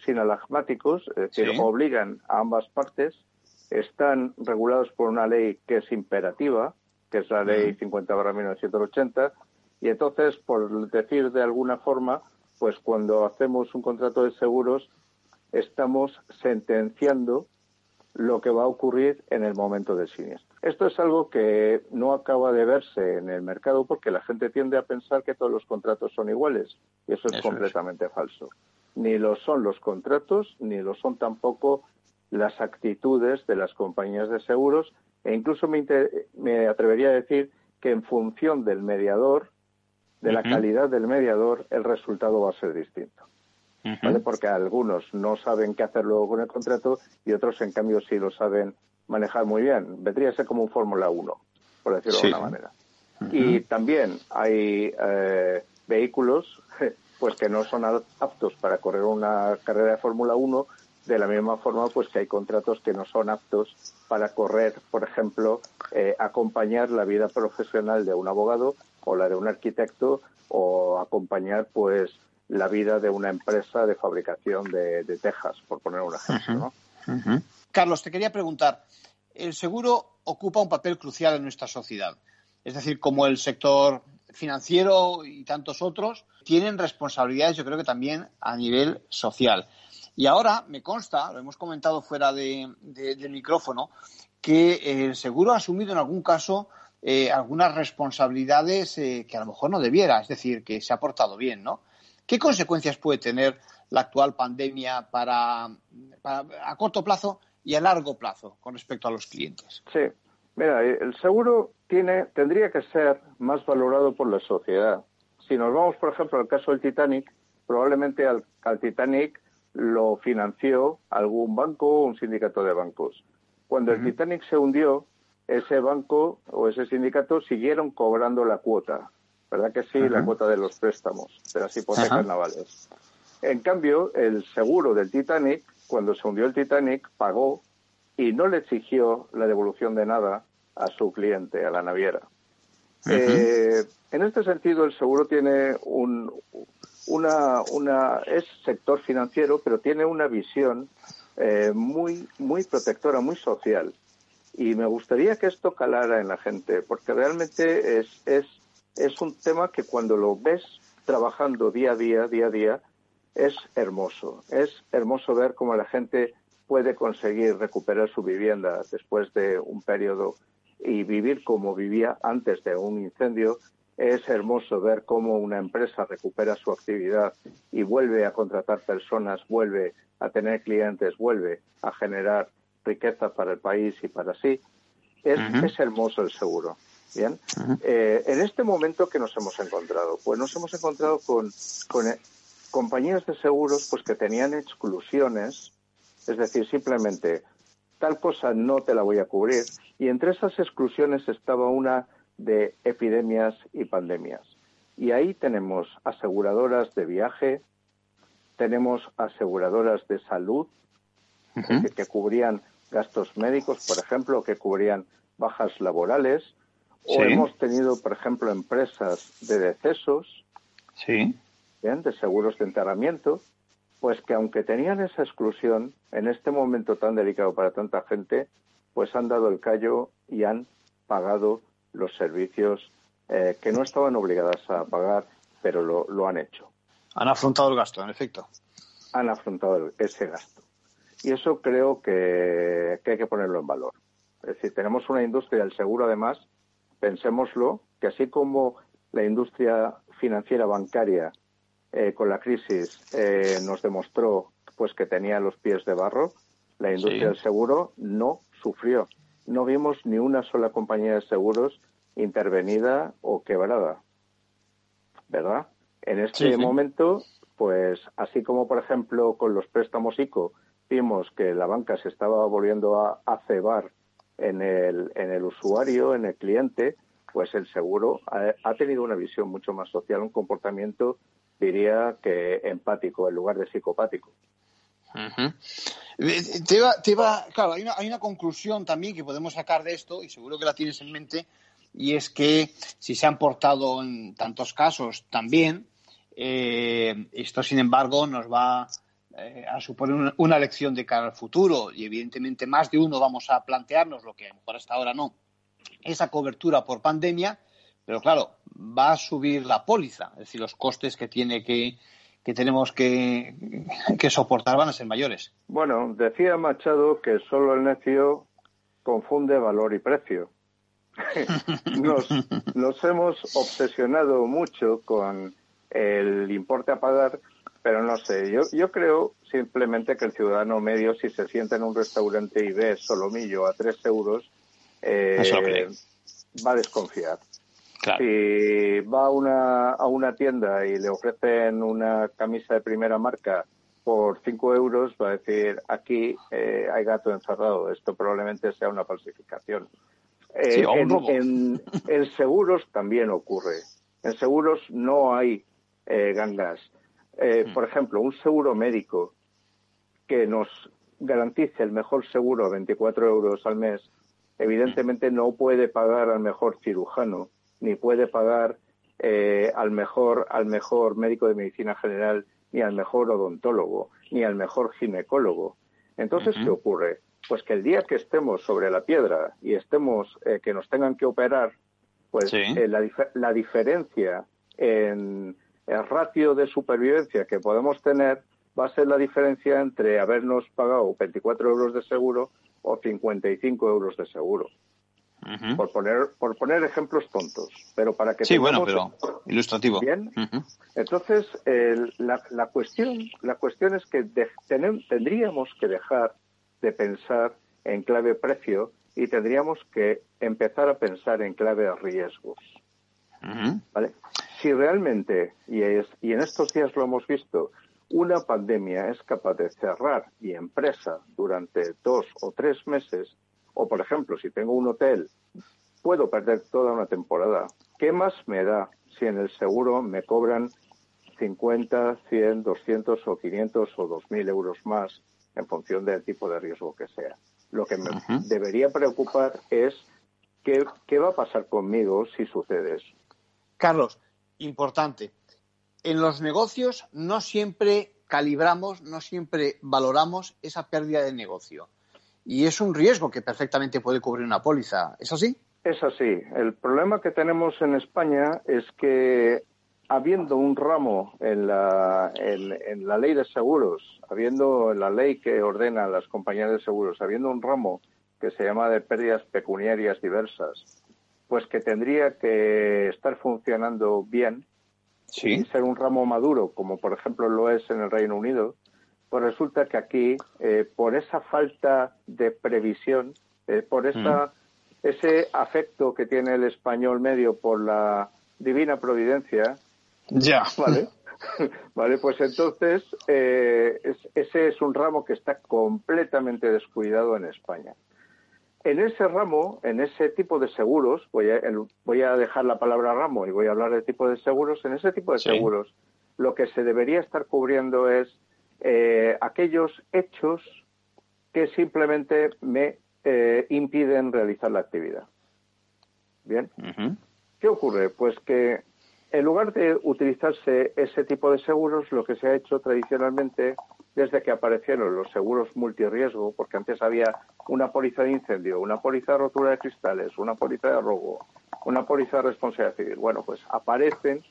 sinalagmáticos, es decir, obligan a ambas partes, están regulados por una ley que es imperativa, que es la ley 50-1980, y entonces, por decir de alguna forma, pues cuando hacemos un contrato de seguros, estamos sentenciando lo que va a ocurrir en el momento del siniestro. Esto es algo que no acaba de verse en el mercado porque la gente tiende a pensar que todos los contratos son iguales y eso es completamente falso. Ni lo son los contratos, ni lo son tampoco las actitudes de las compañías de seguros e incluso me, me atrevería a decir que en función del mediador, de la calidad del mediador, el resultado va a ser distinto. Porque algunos no saben qué hacer luego con el contrato y otros, en cambio, sí lo saben manejar muy bien. Vendría a ser como un Fórmula 1, por decirlo de alguna manera. Y también hay eh, vehículos pues que no son aptos para correr una carrera de Fórmula 1 de la misma forma pues que hay contratos que no son aptos para correr, por ejemplo, eh, acompañar la vida profesional de un abogado o la de un arquitecto o acompañar pues la vida de una empresa de fabricación de, de tejas, por poner un ejemplo. ¿no? Carlos, te quería preguntar, el seguro ocupa un papel crucial en nuestra sociedad. Es decir, como el sector financiero y tantos otros tienen responsabilidades, yo creo que también a nivel social. Y ahora me consta, lo hemos comentado fuera de, del micrófono, que el seguro ha asumido en algún caso eh, algunas responsabilidades eh, que a lo mejor no debiera, es decir, que se ha portado bien, ¿no? ¿Qué consecuencias puede tener la actual pandemia para, a corto plazo y a largo plazo con respecto a los clientes? Sí, mira, el seguro tiene, tendría que ser más valorado por la sociedad. Si nos vamos, por ejemplo, al caso del Titanic, probablemente al, Titanic lo financió algún banco o un sindicato de bancos. Cuando el Titanic se hundió, ese banco o ese sindicato siguieron cobrando la cuota ¿verdad que sí? La cuota de los préstamos, de las hipotecas navales. En cambio, el seguro del Titanic, cuando se hundió el Titanic, pagó y no le exigió la devolución de nada a su cliente, a la naviera. Eh, en este sentido, el seguro tiene un, una, una, es sector financiero, pero tiene una visión eh, muy, muy protectora, muy social. Y me gustaría que esto calara en la gente, porque realmente es, es es un tema que cuando lo ves trabajando día a día, día a día, es hermoso. Es hermoso ver cómo la gente puede conseguir recuperar su vivienda después de un periodo y vivir como vivía antes de un incendio. Es hermoso ver cómo una empresa recupera su actividad y vuelve a contratar personas, vuelve a tener clientes, vuelve a generar riqueza para el país y para sí. Es, es hermoso el seguro. Bien, eh, en este momento que nos hemos encontrado, pues nos hemos encontrado con, con eh, compañías de seguros pues que tenían exclusiones, es decir, simplemente tal cosa no te la voy a cubrir, y entre esas exclusiones estaba una de epidemias y pandemias. Y ahí tenemos aseguradoras de viaje, tenemos aseguradoras de salud, que, que, cubrían gastos médicos, por ejemplo, que cubrían bajas laborales, o hemos tenido, por ejemplo, empresas de decesos, sí. de seguros de enterramiento, pues que aunque tenían esa exclusión, en este momento tan delicado para tanta gente, pues han dado el callo y han pagado los servicios eh, que no estaban obligadas a pagar, pero lo, lo, han hecho. Han afrontado el gasto, en efecto. Han afrontado ese gasto. Y eso creo que, que hay que ponerlo en valor. Es decir, tenemos una industria del seguro, además, pensémoslo, que así como la industria financiera bancaria eh, con la crisis eh, nos demostró pues que tenía los pies de barro, la industria del seguro no sufrió. No vimos ni una sola compañía de seguros intervenida o quebrada. ¿Verdad? En este momento, pues así como por ejemplo con los préstamos ICO vimos que la banca se estaba volviendo a, a cebar en el, en el usuario, en el cliente, pues el seguro ha, tenido una visión mucho más social, un comportamiento, diría que empático en lugar de psicopático. Te claro, hay una, hay una conclusión también que podemos sacar de esto, y seguro que la tienes en mente, y es que si se han portado en tantos casos también, eh, esto sin embargo nos va eh, a suponer una, lección de cara al futuro y evidentemente más de uno vamos a plantearnos lo que a lo mejor hasta ahora no, esa cobertura por pandemia, pero claro, va a subir la póliza, es decir, los costes que tiene que, que tenemos que, que soportar van a ser mayores. Bueno, decía Machado que solo el necio confunde valor y precio. nos, nos hemos obsesionado mucho con el importe a pagar, pero no sé, yo, yo creo simplemente que el ciudadano medio, si se sienta en un restaurante y ve solomillo a tres euros, eh, va a desconfiar. Si va a una, a una tienda y le ofrecen una camisa de primera marca por cinco euros, va a decir, aquí eh, hay gato encerrado, esto probablemente sea una falsificación. Eh, en, en, seguros también ocurre. En seguros no hay gangas. Mm. Por ejemplo, un seguro médico que nos garantice el mejor seguro a 24 euros al mes evidentemente no puede pagar al mejor cirujano, ni puede pagar eh, al mejor al mejor médico de medicina general, ni al mejor odontólogo, ni al mejor ginecólogo. Entonces, ¿qué ocurre? Pues que el día que estemos sobre la piedra y estemos eh, que nos tengan que operar, pues eh, la, la, diferencia en el ratio de supervivencia que podemos tener va a ser la diferencia entre habernos pagado 24 euros de seguro o 55 euros de seguro. Por poner por poner ejemplos tontos, pero para que sí, bueno, pero ilustrativo. Bien. Entonces la, la, cuestión la cuestión es que tendríamos que dejar de pensar en clave precio y tendríamos que empezar a pensar en clave riesgos. ¿Vale? Si realmente y es, y en estos días lo hemos visto una pandemia es capaz de cerrar mi empresa durante dos o tres meses, o por ejemplo, si tengo un hotel, puedo perder toda una temporada. ¿Qué más me da si en el seguro me cobran 50, 100, 200 o 500 o 2.000 euros más en función del tipo de riesgo que sea? Lo que me debería preocupar es qué, qué va a pasar conmigo si sucede eso. Carlos, importante en los negocios no siempre calibramos, no siempre valoramos esa pérdida de negocio. Y es un riesgo que perfectamente puede cubrir una póliza. ¿Es así? Es así. El problema que tenemos en España es que habiendo un ramo en la, en, la ley de seguros, habiendo la ley que ordena a las compañías de seguros, habiendo un ramo que se llama de pérdidas pecuniarias diversas, pues que tendría que estar funcionando bien, sí. ser un ramo maduro, como por ejemplo lo es en el Reino Unido, pues resulta que aquí, eh, por esa falta de previsión, eh, por esa, mm. ese afecto que tiene el español medio por la divina providencia, ya. ¿vale? vale, pues entonces eh, ese es un ramo que está completamente descuidado en España. En ese ramo, en ese tipo de seguros, voy a, voy a dejar la palabra ramo y voy a hablar de tipo de seguros, en ese tipo de seguros lo que se debería estar cubriendo es eh, aquellos hechos que simplemente me eh, impiden realizar la actividad. Bien. ¿Qué ocurre? Pues que en lugar de utilizarse ese tipo de seguros, lo que se ha hecho tradicionalmente desde que aparecieron los seguros multirriesgo, porque antes había una póliza de incendio, una póliza de rotura de cristales, una póliza de robo, una póliza de responsabilidad civil. Bueno, pues aparecen,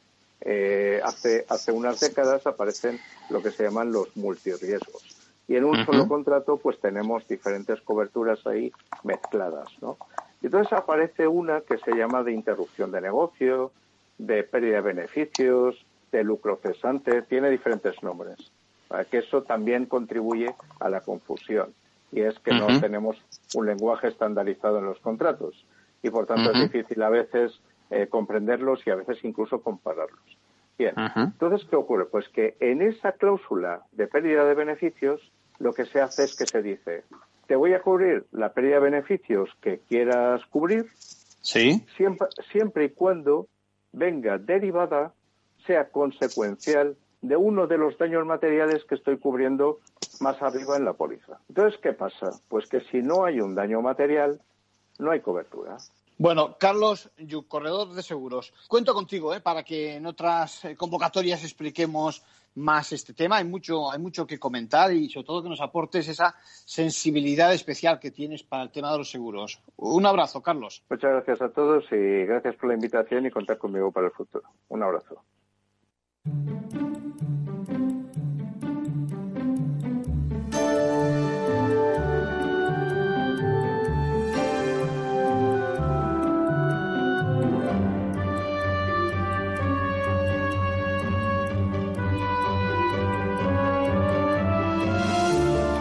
eh, hace, hace unas décadas aparecen lo que se llaman los multirriesgos. Y en un solo contrato pues tenemos diferentes coberturas ahí mezcladas, ¿no? Y entonces aparece una que se llama de interrupción de negocio, de pérdida de beneficios, de lucro cesante, tiene diferentes nombres. Que eso también contribuye a la confusión. Y es que no tenemos un lenguaje estandarizado en los contratos. Y por tanto es difícil a veces eh, comprenderlos y a veces incluso compararlos. Bien, entonces, ¿qué ocurre? Pues que en esa cláusula de pérdida de beneficios, lo que se hace es que se dice, te voy a cubrir la pérdida de beneficios que quieras cubrir, sí. siempre, siempre y cuando venga derivada, sea consecuencial de uno de los daños materiales que estoy cubriendo más arriba en la póliza. Entonces, ¿qué pasa? Pues que si no hay un daño material, no hay cobertura. Bueno, Carlos corredor de seguros, cuento contigo ¿eh? para que en otras eh, convocatorias expliquemos más este tema. Hay mucho, hay mucho que comentar y sobre todo que nos aportes esa sensibilidad especial que tienes para el tema de los seguros. Un abrazo, Carlos. Muchas gracias a todos y gracias por la invitación y contar conmigo para el futuro. Un abrazo.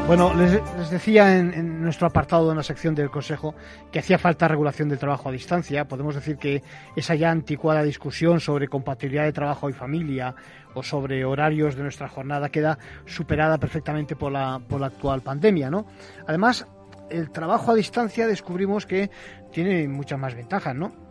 Bueno, les, decía en, nuestro apartado en la sección del Consejo que hacía falta regulación del trabajo a distancia. Podemos decir que esa ya anticuada discusión sobre compatibilidad de trabajo y familia o sobre horarios de nuestra jornada queda superada perfectamente por la, por la actual pandemia, ¿no? Además, el trabajo a distancia descubrimos que tiene muchas más ventajas, ¿no?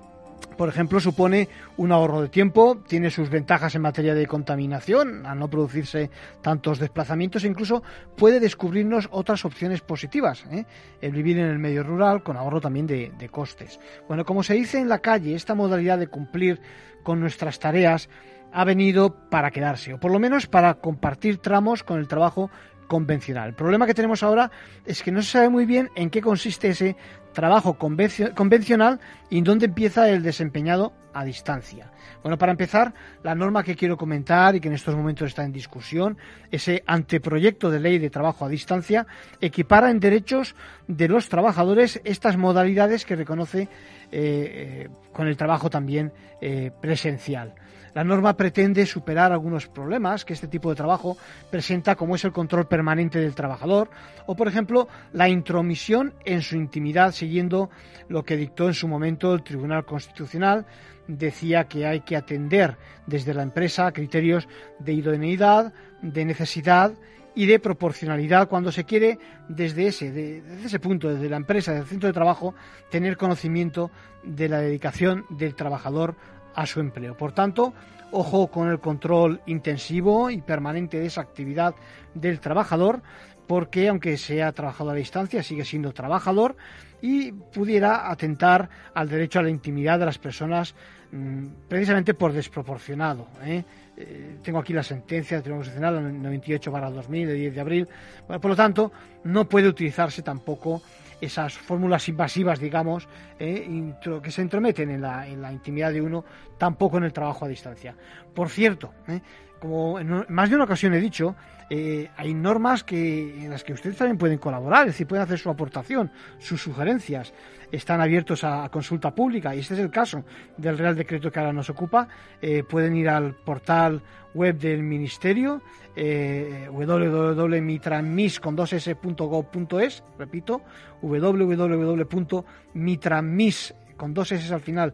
Por ejemplo, supone un ahorro de tiempo, tiene sus ventajas en materia de contaminación, al no producirse tantos desplazamientos, e incluso puede descubrirnos otras opciones positivas, ¿eh? el vivir en el medio rural con ahorro también de, de costes. Bueno, como se dice en la calle, esta modalidad de cumplir con nuestras tareas ha venido para quedarse, o por lo menos para compartir tramos con el trabajo convencional. El problema que tenemos ahora es que no se sabe muy bien en qué consiste ese trabajo convencional y dónde empieza el desempeñado a distancia. Bueno, para empezar, la norma que quiero comentar y que en estos momentos está en discusión, ese anteproyecto de ley de trabajo a distancia, equipara en derechos de los trabajadores estas modalidades que reconoce eh, eh, con el trabajo también eh, presencial. La norma pretende superar algunos problemas que este tipo de trabajo presenta, como es el control permanente del trabajador o, por ejemplo, la intromisión en su intimidad, siguiendo lo que dictó en su momento el Tribunal Constitucional. Decía que hay que atender desde la empresa criterios de idoneidad, de necesidad y de proporcionalidad cuando se quiere desde ese, desde ese punto, desde la empresa, desde el centro de trabajo, tener conocimiento de la dedicación del trabajador a su empleo. Por tanto, ojo con el control intensivo y permanente de esa actividad del trabajador, porque aunque sea trabajador a distancia, sigue siendo trabajador y pudiera atentar al derecho a la intimidad de las personas mm, precisamente por desproporcionado. ¿eh? Eh, tengo aquí la sentencia del Tribunal Constitucional 98 2000 de 10 de abril. por lo tanto, no puede utilizarse tampoco esas fórmulas invasivas, digamos, eh, que se entrometen en la, en la, intimidad de uno, tampoco en el trabajo a distancia. Por cierto, eh, como en más de una ocasión he dicho, eh, hay normas que, en las que ustedes también pueden colaborar, es decir, pueden hacer su aportación, sus sugerencias. Están abiertos a, consulta pública y este es el caso del Real Decreto que ahora nos ocupa. Eh, pueden ir al portal web del Ministerio, eh, www.mitramis.gov.es, repito, www.mitramis con dos S al final,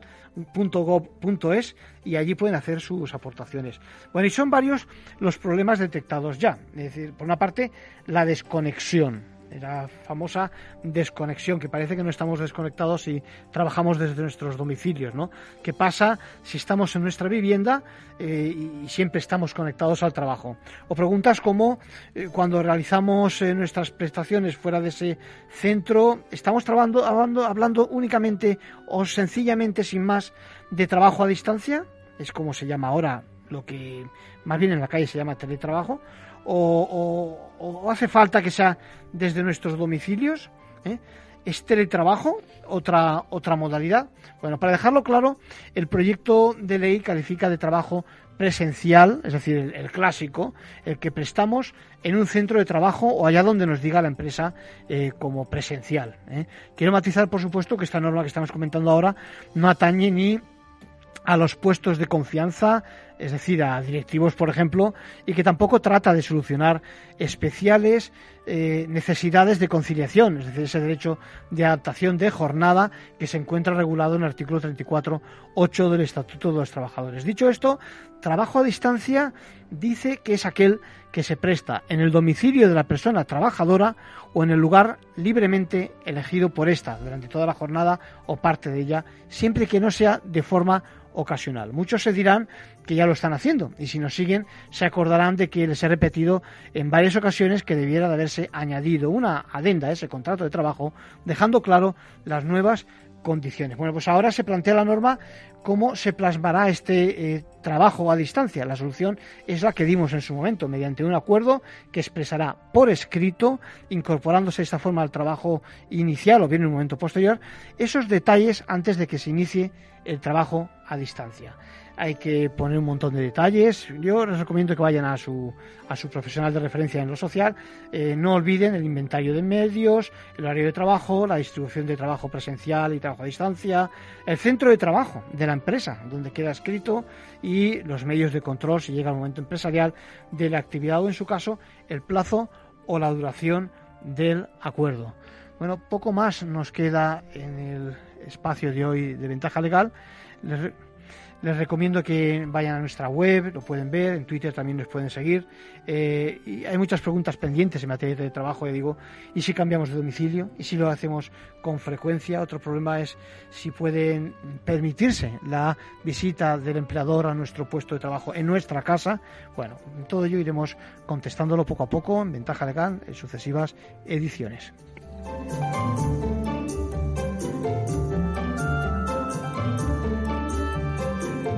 .gov.es y allí pueden hacer sus aportaciones. Bueno, y son varios los problemas detectados ya. Es decir, por una parte, la desconexión la famosa desconexión, que parece que no estamos desconectados si trabajamos desde nuestros domicilios, ¿no? ¿Qué pasa si estamos en nuestra vivienda eh, y siempre estamos conectados al trabajo? O preguntas como eh, cuando realizamos eh, nuestras prestaciones fuera de ese centro, ¿estamos trabajando, hablando, hablando únicamente o sencillamente sin más de trabajo a distancia? Es como se llama ahora lo que más bien en la calle se llama teletrabajo o, hace falta que sea desde nuestros domicilios? ¿Eh? ¿Es teletrabajo otra, otra modalidad? Bueno, para dejarlo claro, el proyecto de ley califica de trabajo presencial, es decir, el, clásico, el que prestamos en un centro de trabajo o allá donde nos diga la empresa eh, como presencial. ¿eh? Quiero matizar, por supuesto, que esta norma que estamos comentando ahora no atañe ni a los puestos de confianza es decir, a directivos, por ejemplo, y que tampoco trata de solucionar especiales eh, necesidades de conciliación, es decir, ese derecho de adaptación de jornada que se encuentra regulado en el artículo 34.8 del Estatuto de los Trabajadores. Dicho esto, trabajo a distancia dice que es aquel que se presta en el domicilio de la persona trabajadora o en el lugar libremente elegido por ésta durante toda la jornada o parte de ella, siempre que no sea de forma ocasional. Muchos se dirán que ya lo están haciendo y si nos siguen se acordarán de que les he repetido en varias ocasiones que debiera de haberse añadido una adenda a ese contrato de trabajo dejando claro las nuevas condiciones. Bueno, pues ahora se plantea la norma cómo se plasmará este eh, trabajo a distancia. La solución es la que dimos en su momento, mediante un acuerdo que expresará por escrito, incorporándose de esta forma al trabajo inicial o bien en un momento posterior, esos detalles antes de que se inicie el trabajo a distancia hay que poner un montón de detalles. Yo les recomiendo que vayan a su, a su profesional de referencia en lo social. Eh, no olviden el inventario de medios, el horario de trabajo, la distribución de trabajo presencial y trabajo a distancia, el centro de trabajo de la empresa, donde queda escrito, y los medios de control, si llega el momento empresarial, de la actividad o, en su caso, el plazo o la duración del acuerdo. Bueno, poco más nos queda en el espacio de hoy de ventaja legal. Recomiendo que vayan a nuestra web, lo pueden ver, en Twitter también nos pueden seguir. Eh, hay muchas preguntas pendientes en materia de trabajo, ya digo, y si cambiamos de domicilio, y si lo hacemos con frecuencia. Otro problema es si pueden permitirse la visita del empleador a nuestro puesto de trabajo en nuestra casa. Bueno, todo ello iremos contestándolo poco a poco en Ventaja Legal en sucesivas ediciones.